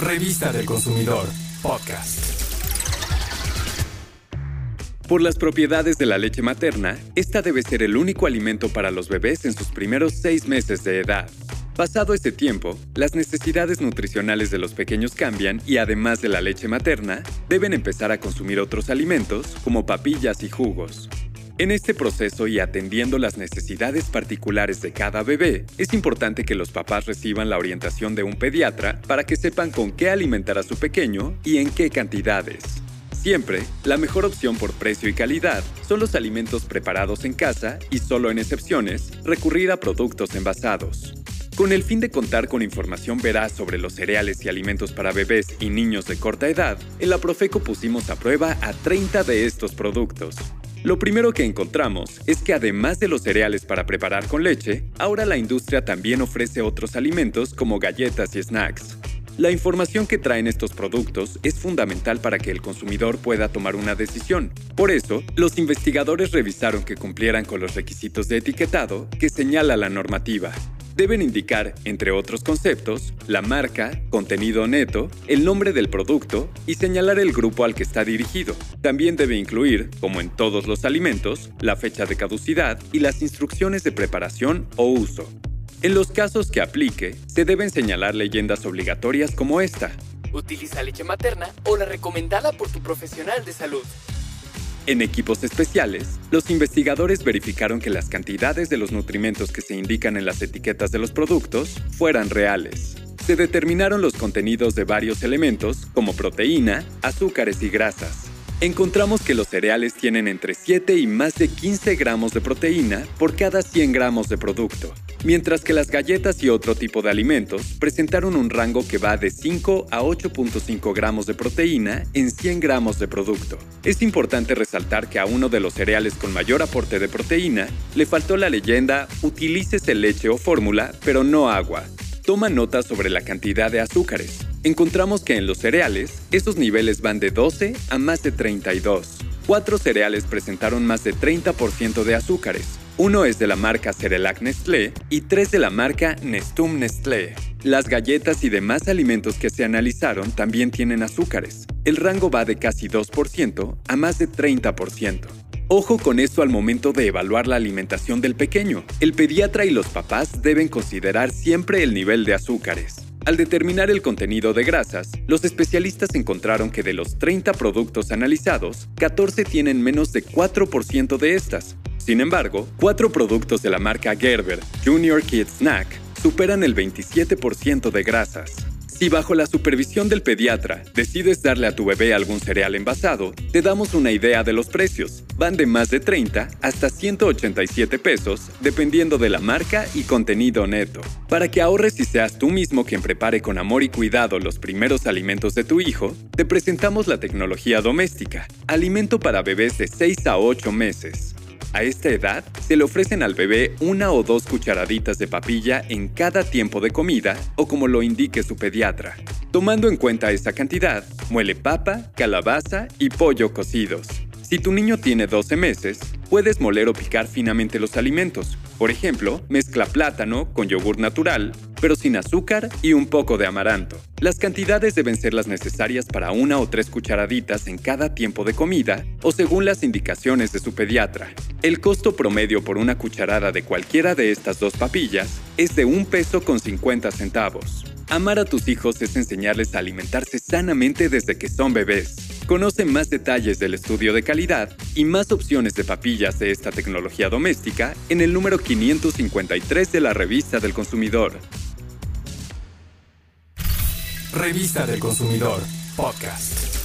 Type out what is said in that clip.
Revista del Consumidor, podcast. Por las propiedades de la leche materna, esta debe ser el único alimento para los bebés en sus primeros seis meses de edad. Pasado este tiempo, las necesidades nutricionales de los pequeños cambian y además de la leche materna, deben empezar a consumir otros alimentos como papillas y jugos. En este proceso y atendiendo las necesidades particulares de cada bebé, es importante que los papás reciban la orientación de un pediatra para que sepan con qué alimentar a su pequeño y en qué cantidades. Siempre, la mejor opción por precio y calidad son los alimentos preparados en casa y solo en excepciones, recurrir a productos envasados. Con el fin de contar con información veraz sobre los cereales y alimentos para bebés y niños de corta edad, en la Profeco pusimos a prueba a 30 de estos productos. Lo primero que encontramos es que además de los cereales para preparar con leche, ahora la industria también ofrece otros alimentos como galletas y snacks. La información que traen estos productos es fundamental para que el consumidor pueda tomar una decisión. Por eso, los investigadores revisaron que cumplieran con los requisitos de etiquetado que señala la normativa. Deben indicar, entre otros conceptos, la marca, contenido neto, el nombre del producto y señalar el grupo al que está dirigido. También debe incluir, como en todos los alimentos, la fecha de caducidad y las instrucciones de preparación o uso. En los casos que aplique, se deben señalar leyendas obligatorias como esta. Utiliza leche materna o la recomendada por tu profesional de salud. En equipos especiales, los investigadores verificaron que las cantidades de los nutrimentos que se indican en las etiquetas de los productos fueran reales. Se determinaron los contenidos de varios elementos como proteína, azúcares y grasas. Encontramos que los cereales tienen entre 7 y más de 15 gramos de proteína por cada 100 gramos de producto, mientras que las galletas y otro tipo de alimentos presentaron un rango que va de 5 a 8.5 gramos de proteína en 100 gramos de producto. Es importante resaltar que a uno de los cereales con mayor aporte de proteína le faltó la leyenda utilícese leche o fórmula, pero no agua. Toma nota sobre la cantidad de azúcares. Encontramos que en los cereales, esos niveles van de 12 a más de 32. Cuatro cereales presentaron más de 30% de azúcares, uno es de la marca Cerelac Nestlé y tres de la marca Nestum Nestlé. Las galletas y demás alimentos que se analizaron también tienen azúcares. El rango va de casi 2% a más de 30%. Ojo con esto al momento de evaluar la alimentación del pequeño. El pediatra y los papás deben considerar siempre el nivel de azúcares. Al determinar el contenido de grasas, los especialistas encontraron que de los 30 productos analizados, 14 tienen menos de 4% de estas, sin embargo, cuatro productos de la marca Gerber Junior Kids Snack superan el 27% de grasas. Si bajo la supervisión del pediatra decides darle a tu bebé algún cereal envasado, te damos una idea de los precios. Van de más de 30 hasta 187 pesos, dependiendo de la marca y contenido neto. Para que ahorres y seas tú mismo quien prepare con amor y cuidado los primeros alimentos de tu hijo, te presentamos la tecnología doméstica, alimento para bebés de 6 a 8 meses. A esta edad, se le ofrecen al bebé una o dos cucharaditas de papilla en cada tiempo de comida o como lo indique su pediatra. Tomando en cuenta esta cantidad, muele papa, calabaza y pollo cocidos. Si tu niño tiene 12 meses, puedes moler o picar finamente los alimentos. Por ejemplo, mezcla plátano con yogur natural, pero sin azúcar y un poco de amaranto. Las cantidades deben ser las necesarias para una o tres cucharaditas en cada tiempo de comida o según las indicaciones de su pediatra. El costo promedio por una cucharada de cualquiera de estas dos papillas es de un peso con 50 centavos. Amar a tus hijos es enseñarles a alimentarse sanamente desde que son bebés. Conoce más detalles del estudio de calidad y más opciones de papillas de esta tecnología doméstica en el número 553 de la Revista del Consumidor. Revista del Consumidor, podcast.